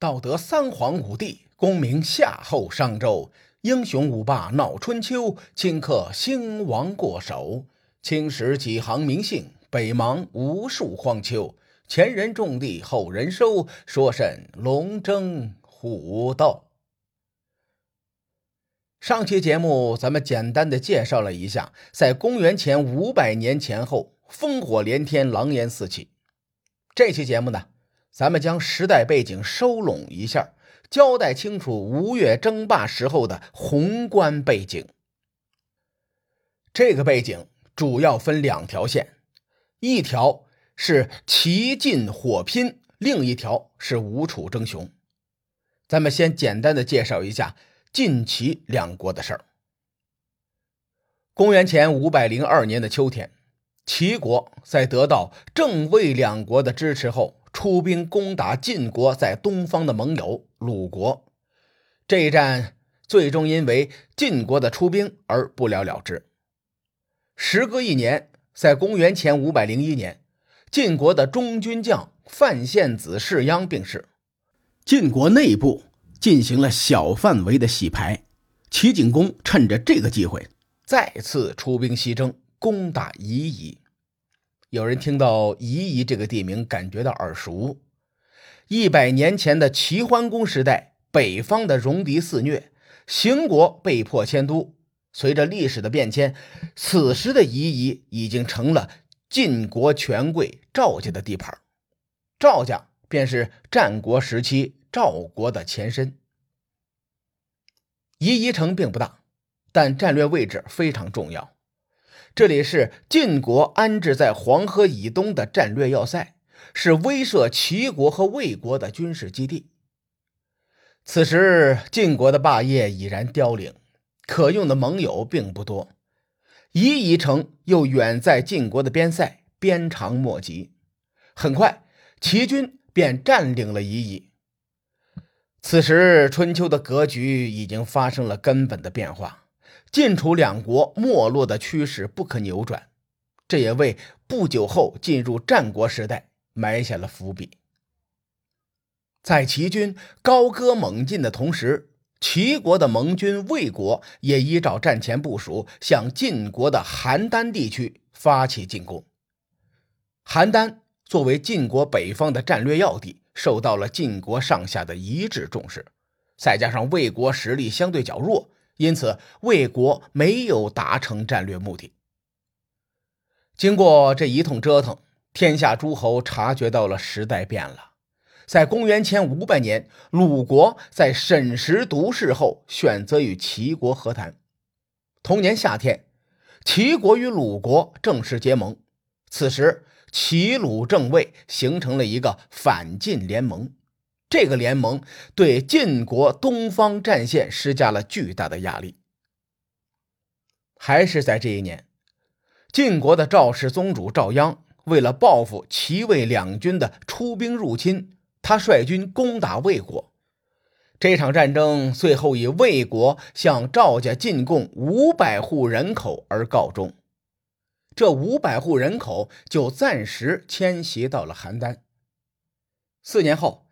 道德三皇五帝，功名夏后商周，英雄五霸闹春秋，顷刻兴亡过手。青史几行名姓，北邙无数荒丘。前人种地，后人收，说甚龙争虎斗？上期节目咱们简单的介绍了一下，在公元前五百年前后，烽火连天，狼烟四起。这期节目呢？咱们将时代背景收拢一下，交代清楚吴越争霸时候的宏观背景。这个背景主要分两条线，一条是齐晋火拼，另一条是吴楚争雄。咱们先简单的介绍一下晋齐两国的事儿。公元前五百零二年的秋天，齐国在得到郑魏两国的支持后。出兵攻打晋国在东方的盟友鲁国，这一战最终因为晋国的出兵而不了了之。时隔一年，在公元前五百零一年，晋国的中军将范献子士鞅病逝，晋国内部进行了小范围的洗牌。齐景公趁着这个机会，再次出兵西征，攻打夷夷。有人听到夷夷这个地名，感觉到耳熟。一百年前的齐桓公时代，北方的戎狄肆虐，邢国被迫迁都。随着历史的变迁，此时的夷夷已经成了晋国权贵赵家的地盘。赵家便是战国时期赵国的前身。夷夷城并不大，但战略位置非常重要。这里是晋国安置在黄河以东的战略要塞，是威慑齐国和魏国的军事基地。此时，晋国的霸业已然凋零，可用的盟友并不多。夷夷城又远在晋国的边塞，鞭长莫及。很快，齐军便占领了夷夷。此时，春秋的格局已经发生了根本的变化。晋楚两国没落的趋势不可扭转，这也为不久后进入战国时代埋下了伏笔。在齐军高歌猛进的同时，齐国的盟军魏国也依照战前部署，向晋国的邯郸地区发起进攻。邯郸作为晋国北方的战略要地，受到了晋国上下的一致重视，再加上魏国实力相对较弱。因此，魏国没有达成战略目的。经过这一通折腾，天下诸侯察觉到了时代变了。在公元前五百年，鲁国在审时度势后，选择与齐国和谈。同年夏天，齐国与鲁国正式结盟。此时，齐鲁正魏形成了一个反晋联盟。这个联盟对晋国东方战线施加了巨大的压力。还是在这一年，晋国的赵氏宗主赵鞅为了报复齐魏两军的出兵入侵，他率军攻打魏国。这场战争最后以魏国向赵家进贡五百户人口而告终。这五百户人口就暂时迁徙到了邯郸。四年后。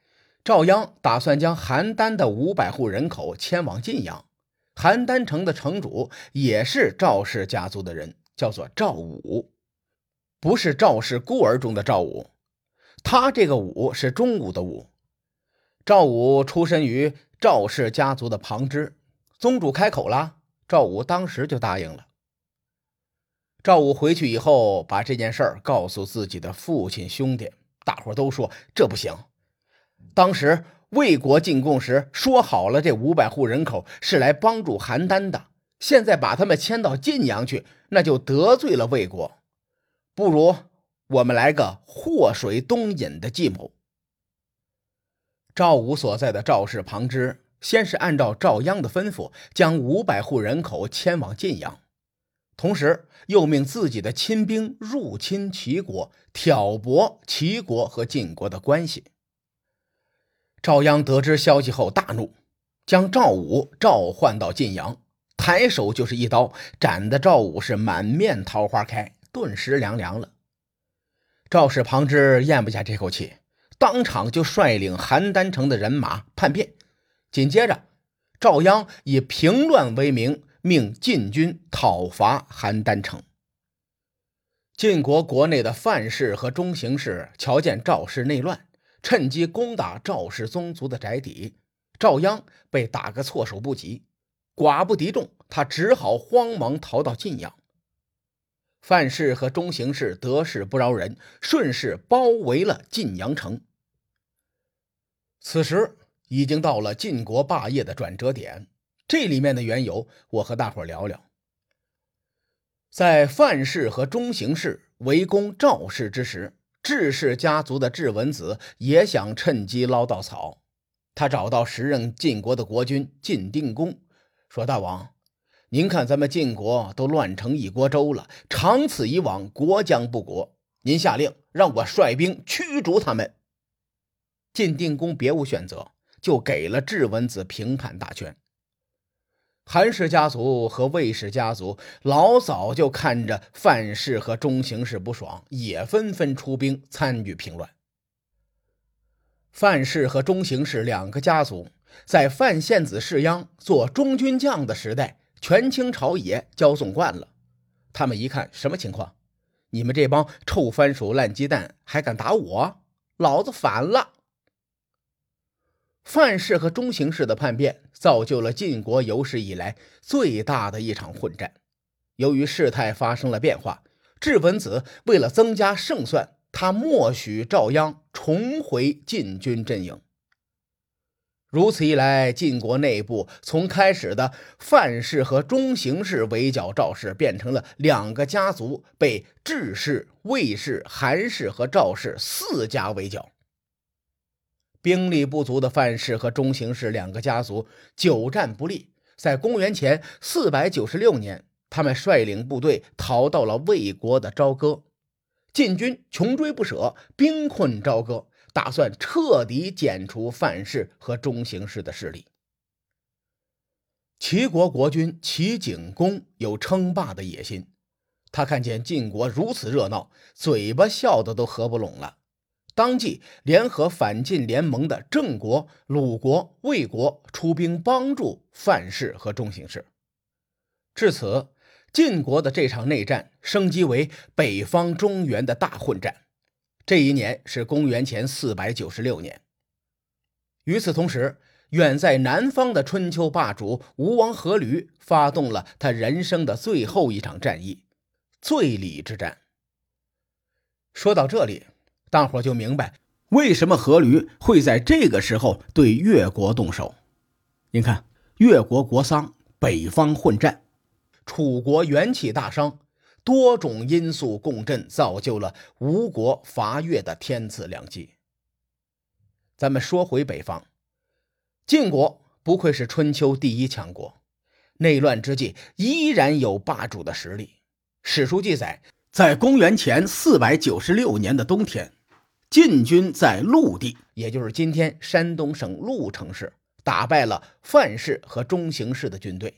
赵鞅打算将邯郸的五百户人口迁往晋阳，邯郸城的城主也是赵氏家族的人，叫做赵武，不是赵氏孤儿中的赵武，他这个武是中武的武。赵武出身于赵氏家族的旁支，宗主开口了，赵武当时就答应了。赵武回去以后，把这件事儿告诉自己的父亲兄弟，大伙都说这不行。当时魏国进贡时说好了，这五百户人口是来帮助邯郸的。现在把他们迁到晋阳去，那就得罪了魏国。不如我们来个祸水东引的计谋。赵武所在的赵氏旁支，先是按照赵鞅的吩咐，将五百户人口迁往晋阳，同时又命自己的亲兵入侵齐国，挑拨齐国和晋国的关系。赵鞅得知消息后大怒，将赵武召唤到晋阳，抬手就是一刀，斩的赵武是满面桃花开，顿时凉凉了。赵氏旁支咽不下这口气，当场就率领邯郸城的人马叛变。紧接着，赵鞅以平乱为名，命晋军讨伐邯郸城。晋国国内的范氏和中行氏瞧见赵氏内乱，趁机攻打赵氏宗族的宅邸，赵鞅被打个措手不及，寡不敌众，他只好慌忙逃到晋阳。范氏和中行氏得势不饶人，顺势包围了晋阳城。此时已经到了晋国霸业的转折点，这里面的缘由，我和大伙聊聊。在范氏和中行氏围攻赵氏之时，智氏家族的智文子也想趁机捞到草。他找到时任晋国的国君晋定公，说：“大王，您看咱们晋国都乱成一锅粥了，长此以往，国将不国。您下令让我率兵驱逐他们。”晋定公别无选择，就给了智文子平叛大权。韩氏家族和魏氏家族老早就看着范氏和中行氏不爽，也纷纷出兵参与平乱。范氏和中行氏两个家族在范献子世鞅做中军将的时代，权倾朝野，骄纵惯了。他们一看，什么情况？你们这帮臭番薯、烂鸡蛋，还敢打我？老子反了！范氏和中行氏的叛变，造就了晋国有史以来最大的一场混战。由于事态发生了变化，智文子为了增加胜算，他默许赵鞅重回晋军阵营。如此一来，晋国内部从开始的范氏和中行氏围剿赵氏，变成了两个家族被智氏、魏氏、韩氏和赵氏四家围剿。兵力不足的范氏和中行氏两个家族久战不利，在公元前四百九十六年，他们率领部队逃到了魏国的朝歌。晋军穷追不舍，兵困朝歌，打算彻底剪除范氏和中行氏的势力。齐国国君齐景公有称霸的野心，他看见晋国如此热闹，嘴巴笑得都合不拢了。当即联合反晋联盟的郑国、鲁国、魏国出兵帮助范氏和中行氏。至此，晋国的这场内战升级为北方中原的大混战。这一年是公元前四百九十六年。与此同时，远在南方的春秋霸主吴王阖闾发动了他人生的最后一场战役——醉里之战。说到这里。大伙就明白为什么阖闾会在这个时候对越国动手。您看，越国国丧，北方混战，楚国元气大伤，多种因素共振，造就了吴国伐越的天赐良机。咱们说回北方，晋国不愧是春秋第一强国，内乱之际依然有霸主的实力。史书记载，在公元前四百九十六年的冬天。晋军在陆地，也就是今天山东省鹿城市，打败了范氏和中行氏的军队；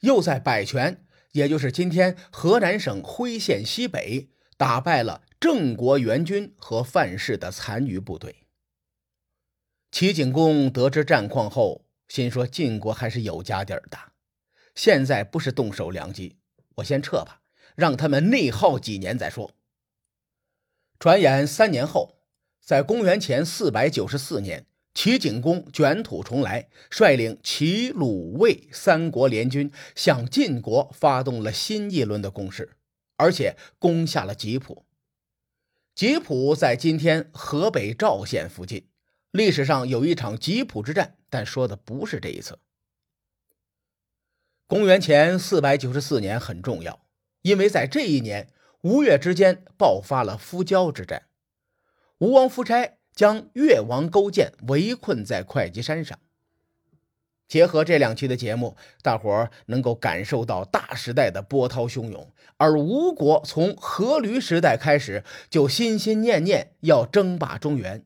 又在百泉，也就是今天河南省辉县西北，打败了郑国援军和范氏的残余部队。齐景公得知战况后，心说晋国还是有家底儿的，现在不是动手良机，我先撤吧，让他们内耗几年再说。转眼三年后，在公元前四百九十四年，齐景公卷土重来，率领齐、鲁、魏三国联军向晋国发动了新一轮的攻势，而且攻下了吉普。吉普在今天河北赵县附近，历史上有一场吉普之战，但说的不是这一次。公元前四百九十四年很重要，因为在这一年。吴越之间爆发了夫交之战，吴王夫差将越王勾践围困在会稽山上。结合这两期的节目，大伙儿能够感受到大时代的波涛汹涌。而吴国从阖闾时代开始就心心念念要争霸中原，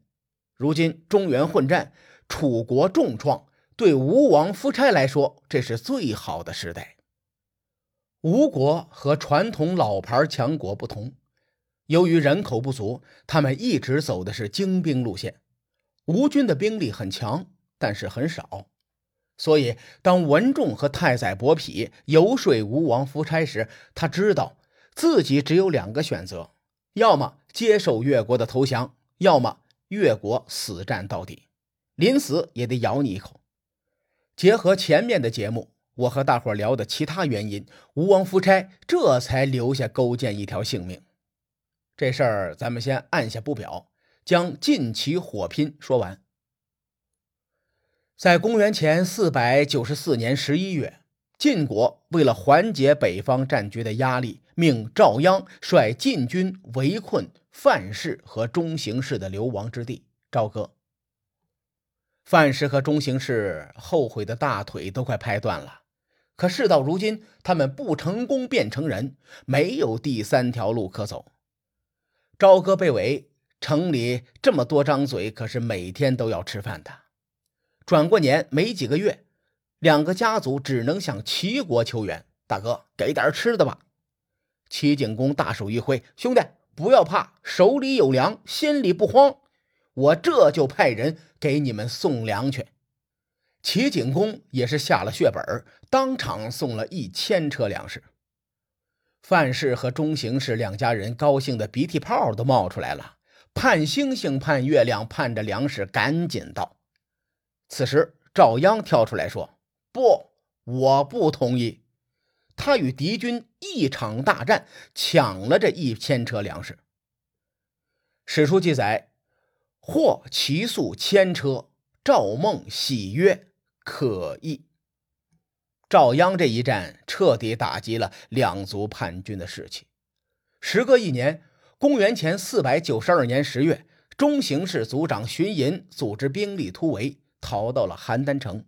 如今中原混战，楚国重创，对吴王夫差来说，这是最好的时代。吴国和传统老牌强国不同，由于人口不足，他们一直走的是精兵路线。吴军的兵力很强，但是很少。所以，当文仲和太宰伯嚭游说吴王夫差时，他知道自己只有两个选择：要么接受越国的投降，要么越国死战到底，临死也得咬你一口。结合前面的节目，我和大伙聊的其他原因，吴王夫差这才留下勾践一条性命。这事儿咱们先按下不表，将晋齐火拼说完。在公元前四百九十四年十一月，晋国为了缓解北方战局的压力，命赵鞅率晋军围困范氏和中行氏的流亡之地朝歌。范氏和中行氏后悔的大腿都快拍断了，可事到如今，他们不成功变成人，没有第三条路可走。朝歌被围，城里这么多张嘴，可是每天都要吃饭的。转过年没几个月，两个家族只能向齐国求援。大哥，给点吃的吧！齐景公大手一挥：“兄弟，不要怕，手里有粮，心里不慌。我这就派人给你们送粮去。”齐景公也是下了血本，当场送了一千车粮食。范氏和中行氏两家人高兴的鼻涕泡都冒出来了，盼星星盼月亮盼着粮食赶紧到。此时，赵鞅跳出来说：“不，我不同意。”他与敌军一场大战，抢了这一千车粮食。史书记载：“获其粟千车。”赵孟喜曰：“可议。”赵鞅这一战彻底打击了两族叛军的士气。时隔一年，公元前四百九十二年十月，中行氏族长荀寅组织兵力突围。逃到了邯郸城，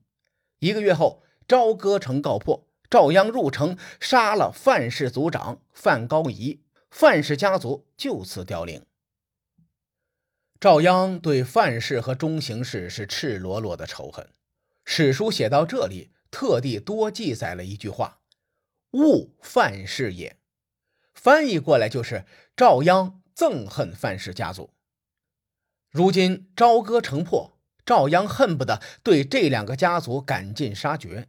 一个月后，朝歌城告破，赵鞅入城杀了范氏族长范高仪，范氏家族就此凋零。赵鞅对范氏和中行氏是赤裸裸的仇恨。史书写到这里，特地多记载了一句话：“勿范氏也。”翻译过来就是赵鞅憎恨范氏家族。如今朝歌城破。赵鞅恨不得对这两个家族赶尽杀绝。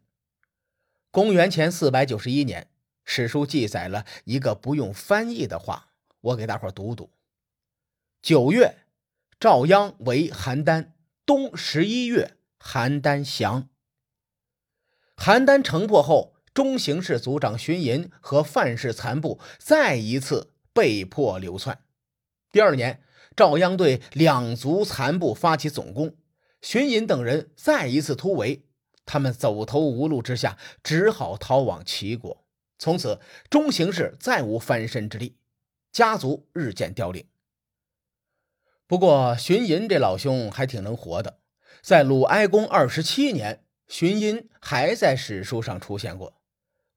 公元前四百九十一年，史书记载了一个不用翻译的话，我给大伙读读：九月，赵鞅为邯郸，冬十一月，邯郸降。邯郸城破后，中行氏族长荀寅和范氏残部再一次被迫流窜。第二年，赵鞅对两族残部发起总攻。荀寅等人再一次突围，他们走投无路之下，只好逃往齐国。从此，中行氏再无翻身之力，家族日渐凋零。不过，荀寅这老兄还挺能活的，在鲁哀公二十七年，荀寅还在史书上出现过。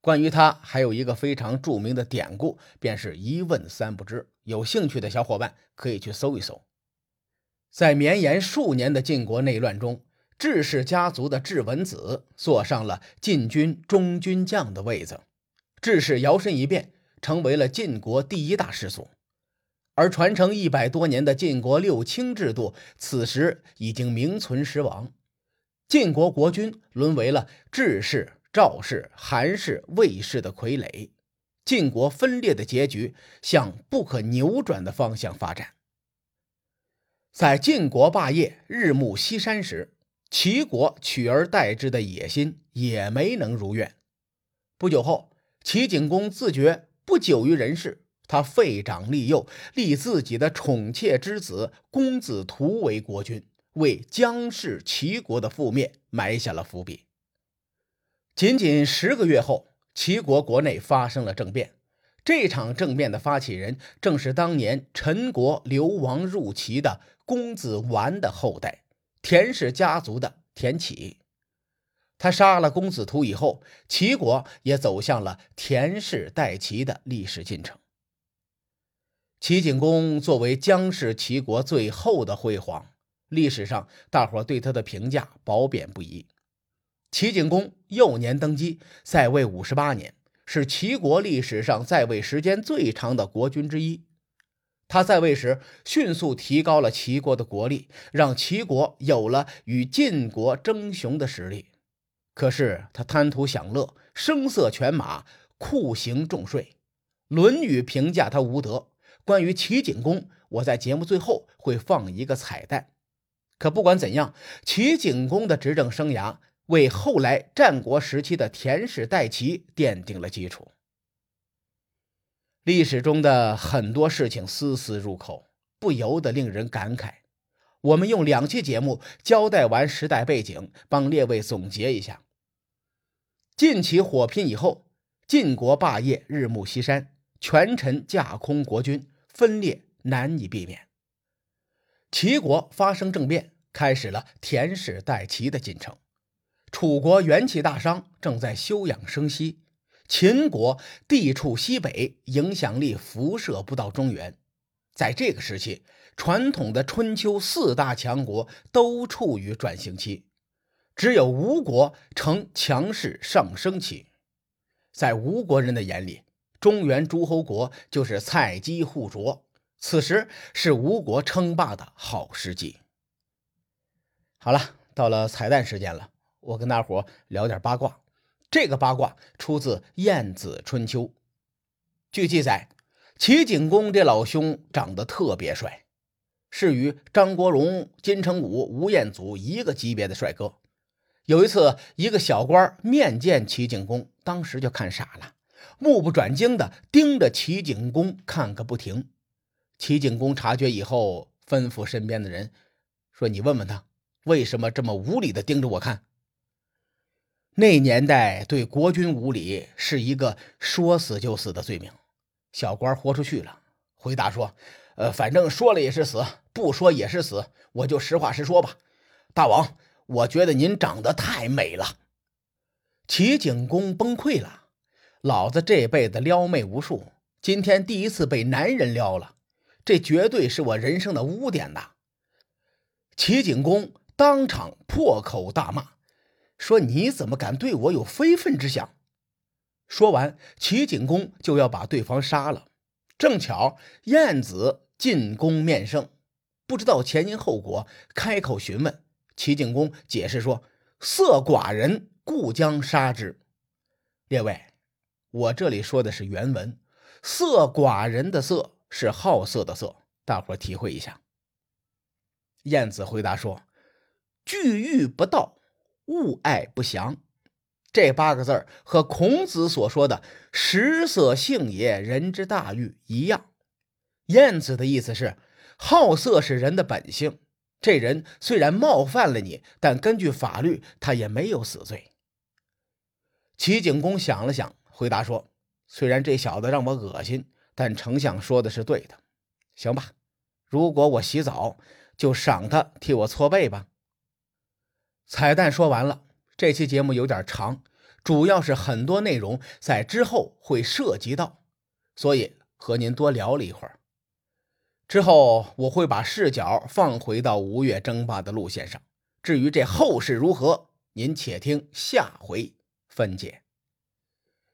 关于他，还有一个非常著名的典故，便是一问三不知。有兴趣的小伙伴可以去搜一搜。在绵延数年的晋国内乱中，智氏家族的智文子坐上了晋军中军将的位子。智氏摇身一变，成为了晋国第一大氏族。而传承一百多年的晋国六卿制度，此时已经名存实亡。晋国国君沦为了智氏、赵氏、韩氏、魏氏的傀儡。晋国分裂的结局向不可扭转的方向发展。在晋国霸业日暮西山时，齐国取而代之的野心也没能如愿。不久后，齐景公自觉不久于人世，他废长立幼，立自己的宠妾之子公子屠为国君，为姜氏齐国的覆灭埋下了伏笔。仅仅十个月后，齐国国内发生了政变。这场政变的发起人正是当年陈国流亡入齐的。公子完的后代，田氏家族的田启，他杀了公子图以后，齐国也走向了田氏代齐的历史进程。齐景公作为姜氏齐国最后的辉煌，历史上大伙对他的评价褒贬不一。齐景公幼年登基，在位五十八年，是齐国历史上在位时间最长的国君之一。他在位时迅速提高了齐国的国力，让齐国有了与晋国争雄的实力。可是他贪图享乐，声色犬马，酷刑重税，《论语》评价他无德。关于齐景公，我在节目最后会放一个彩蛋。可不管怎样，齐景公的执政生涯为后来战国时期的田氏代齐奠定了基础。历史中的很多事情丝丝入扣，不由得令人感慨。我们用两期节目交代完时代背景，帮列位总结一下：晋齐火拼以后，晋国霸业日暮西山，权臣架空国君，分裂难以避免。齐国发生政变，开始了田氏代齐的进程。楚国元气大伤，正在休养生息。秦国地处西北，影响力辐射不到中原。在这个时期，传统的春秋四大强国都处于转型期，只有吴国呈强势上升期。在吴国人的眼里，中原诸侯国就是菜鸡互啄，此时是吴国称霸的好时机。好了，到了彩蛋时间了，我跟大伙聊点八卦。这个八卦出自《晏子春秋》。据记载，齐景公这老兄长得特别帅，是与张国荣、金城武、吴彦祖一个级别的帅哥。有一次，一个小官面见齐景公，当时就看傻了，目不转睛的盯着齐景公看个不停。齐景公察觉以后，吩咐身边的人说：“你问问他，为什么这么无理的盯着我看。”那年代对国君无礼是一个说死就死的罪名，小官豁出去了，回答说：“呃，反正说了也是死，不说也是死，我就实话实说吧。大王，我觉得您长得太美了。”齐景公崩溃了，老子这辈子撩妹无数，今天第一次被男人撩了，这绝对是我人生的污点呐！齐景公当场破口大骂。说你怎么敢对我有非分之想？说完，齐景公就要把对方杀了。正巧晏子进宫面圣，不知道前因后果，开口询问。齐景公解释说：“色寡人，故将杀之。”列位，我这里说的是原文，“色寡人”的“色”是好色的“色”，大伙体会一下。晏子回答说：“拒欲不到。”物爱不祥，这八个字和孔子所说的“食色性也，人之大欲”一样。晏子的意思是，好色是人的本性。这人虽然冒犯了你，但根据法律，他也没有死罪。齐景公想了想，回答说：“虽然这小子让我恶心，但丞相说的是对的。行吧，如果我洗澡，就赏他替我搓背吧。”彩蛋说完了，这期节目有点长，主要是很多内容在之后会涉及到，所以和您多聊了一会儿。之后我会把视角放回到吴越争霸的路线上。至于这后事如何，您且听下回分解。